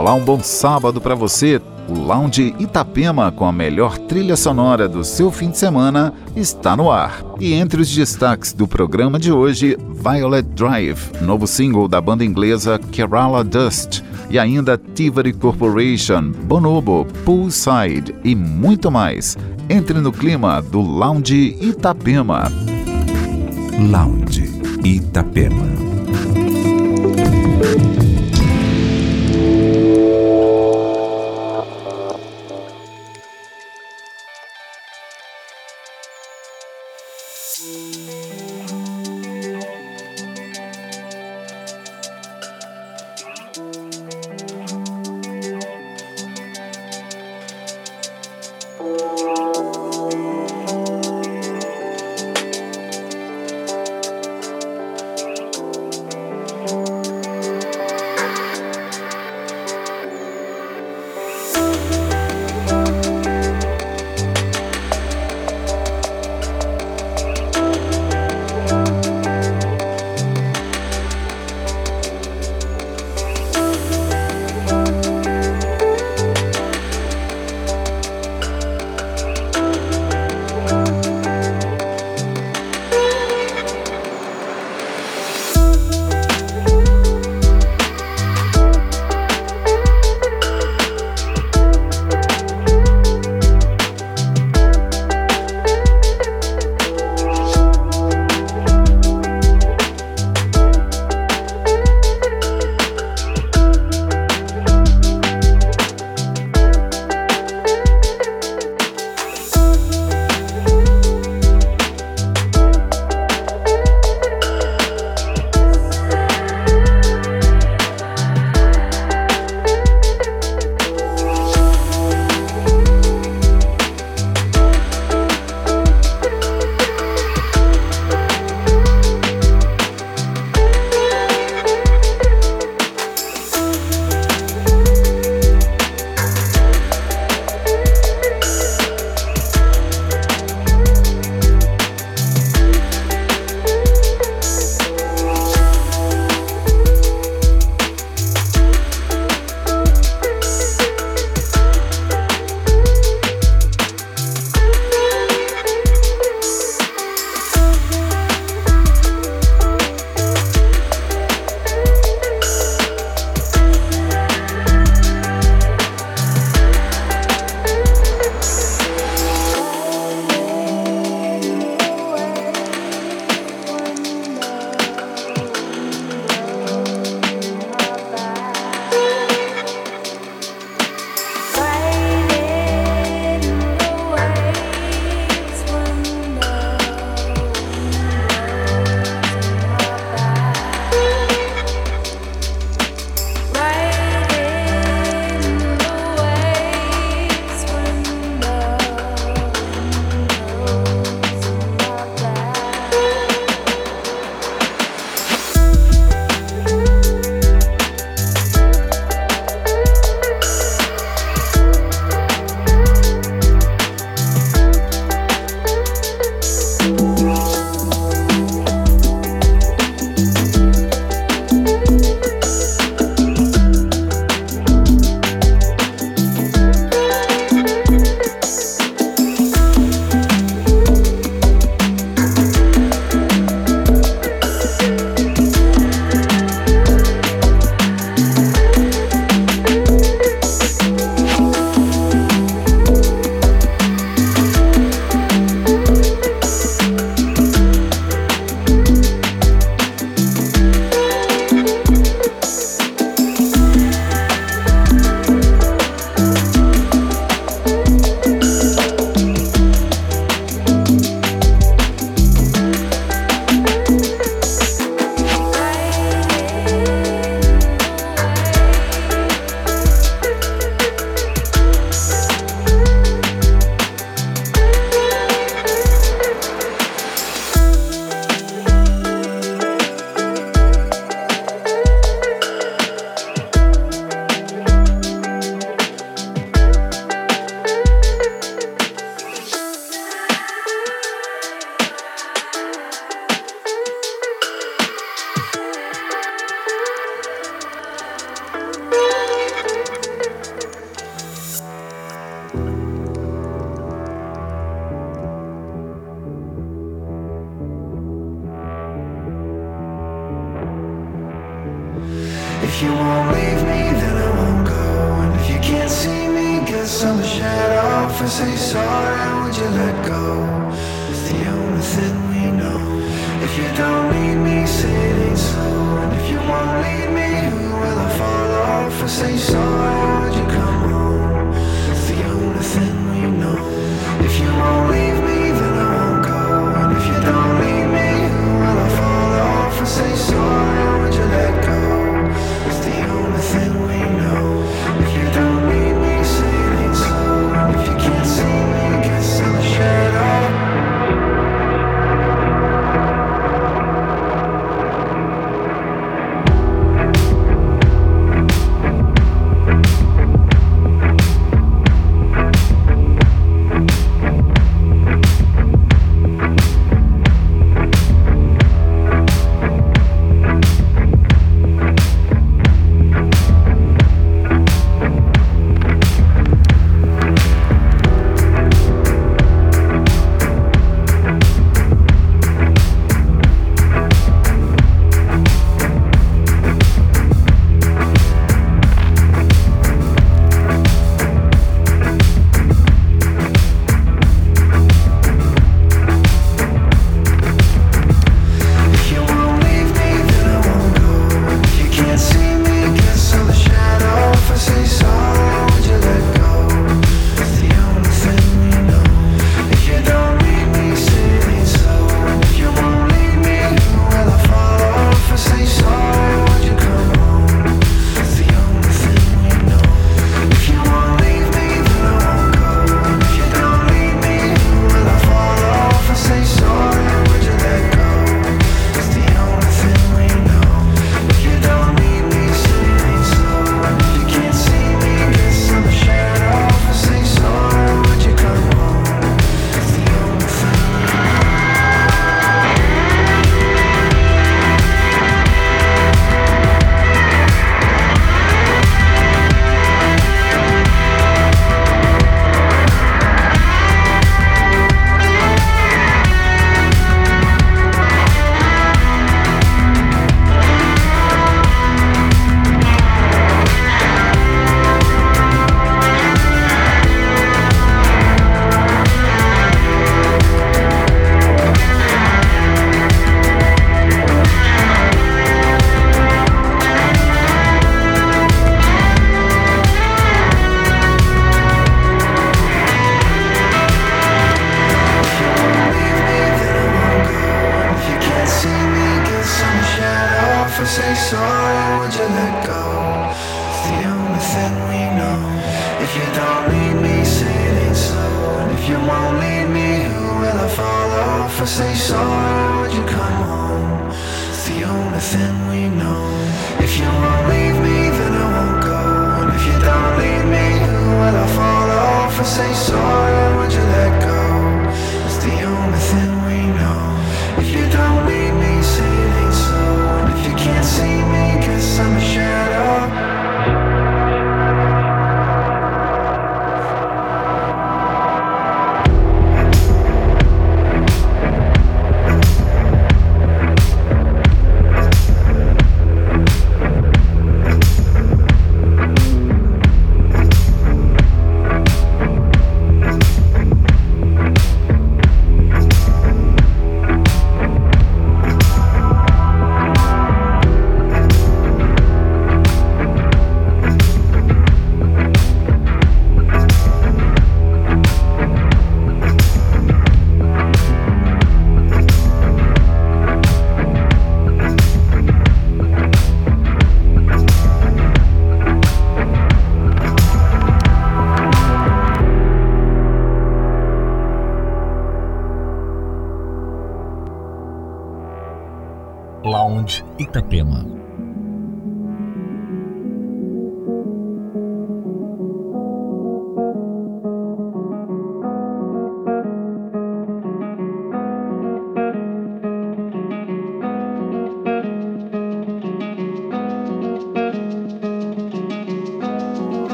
Olá, um bom sábado para você. O Lounge Itapema, com a melhor trilha sonora do seu fim de semana, está no ar. E entre os destaques do programa de hoje, Violet Drive, novo single da banda inglesa Kerala Dust, e ainda Tivoli Corporation, Bonobo, Poolside e muito mais. Entre no clima do Lounge Itapema. Lounge Itapema. we know. If you don't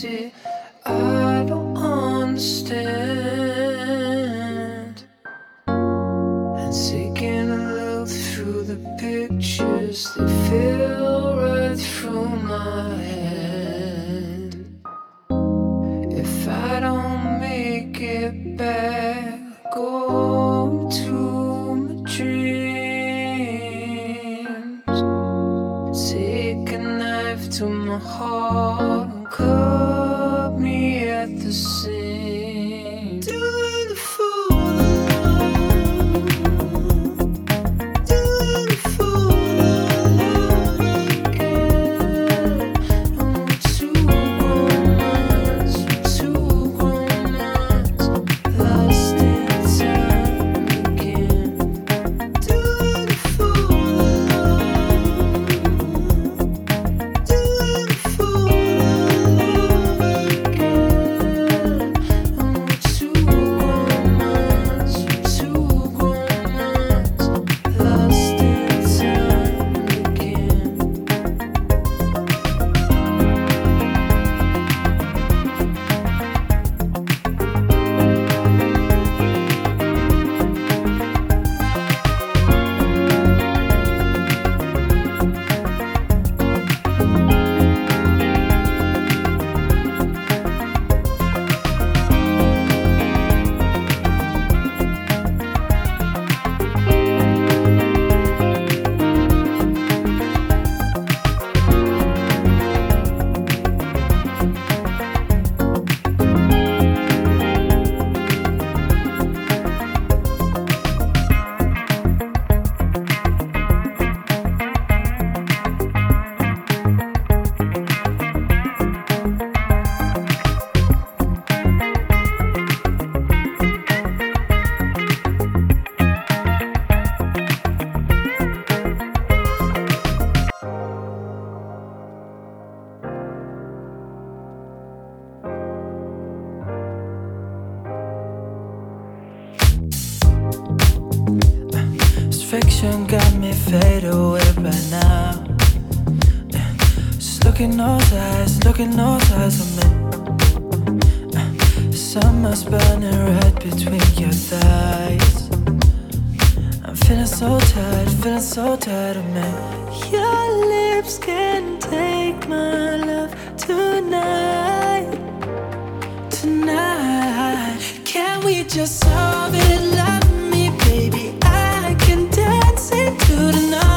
sim broken. Uh, Summer's burning right between your thighs. I'm feeling so tired, feeling so tired of me. Your lips can take my love tonight. Tonight, can we just solve it? Love me, baby. I can dance into the night.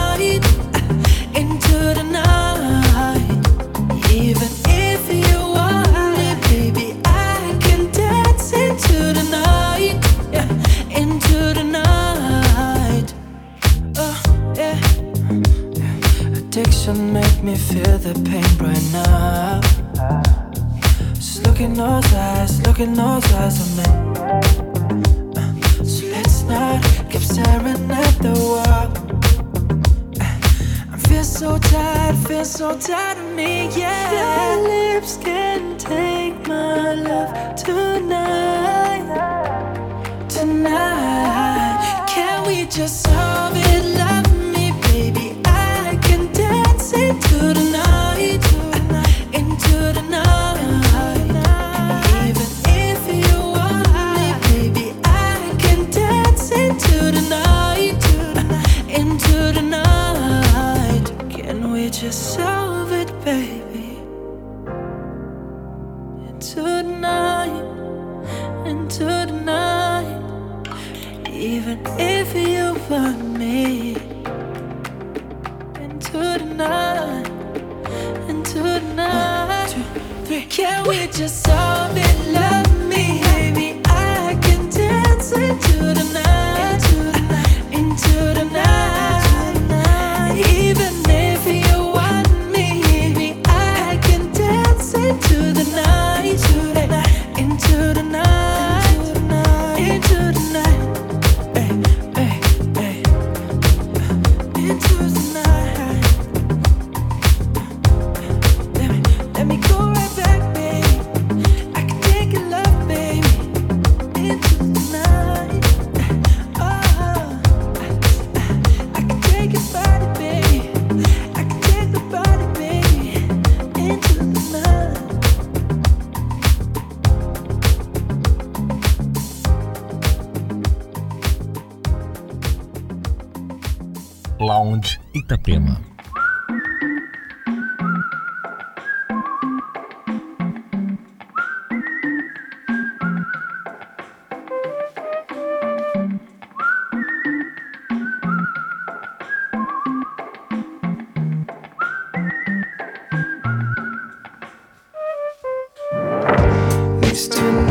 feel the pain burn up. Just look in those eyes, look in those eyes I'm uh, so let's not keep staring at the wall. Uh, I feel so tired, feel so tired of me, yeah. Your lips can take my love tonight, tonight. Can we just? to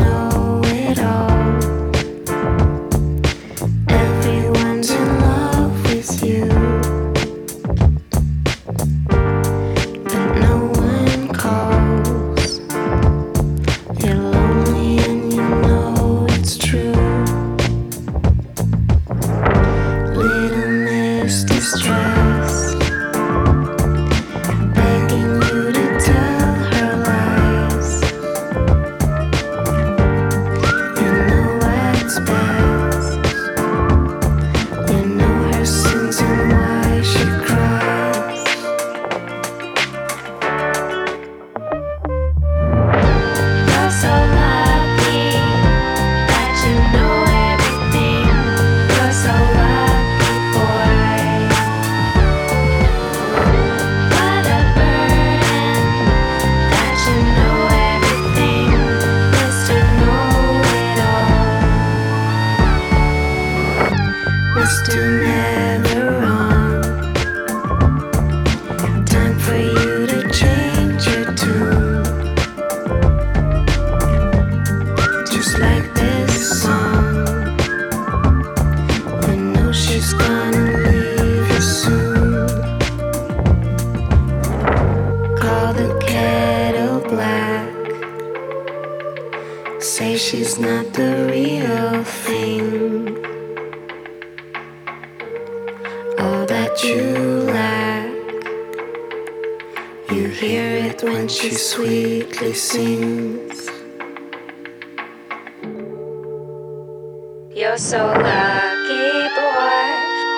You're so lucky, boy.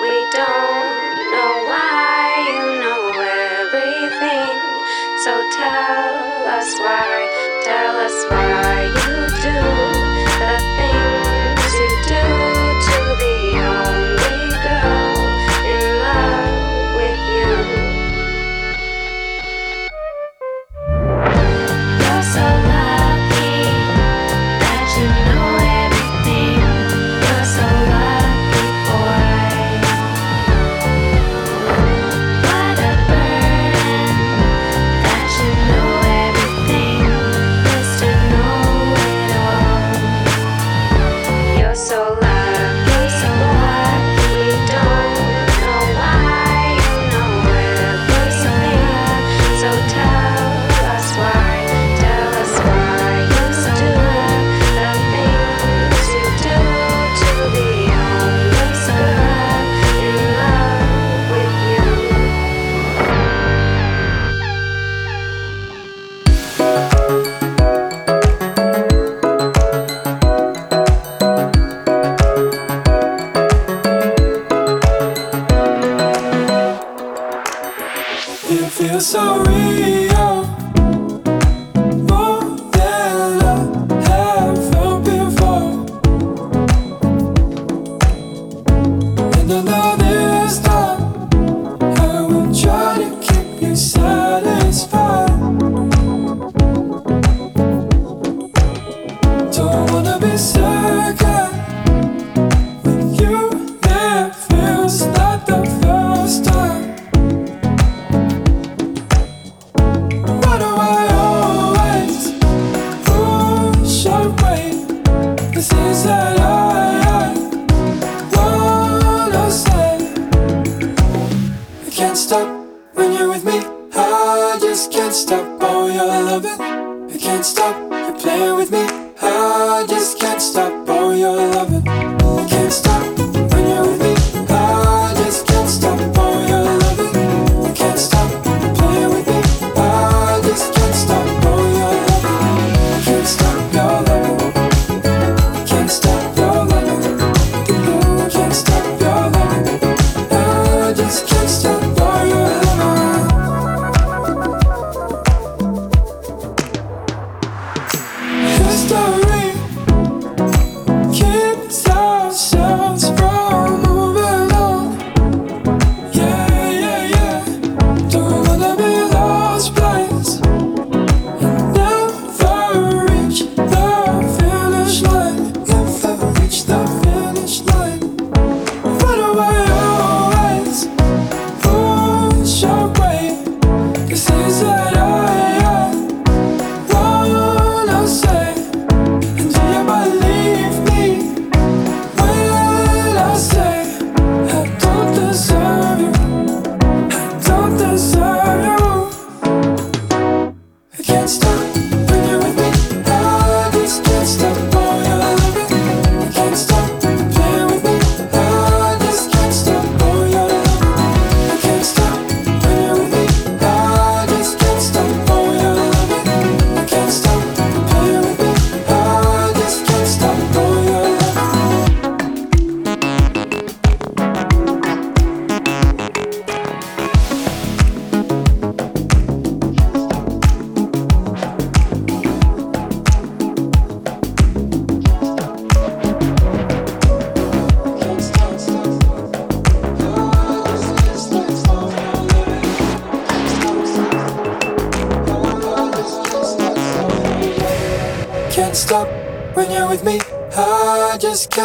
We don't know why you know everything. So tell us why, tell us why.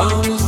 Itapema.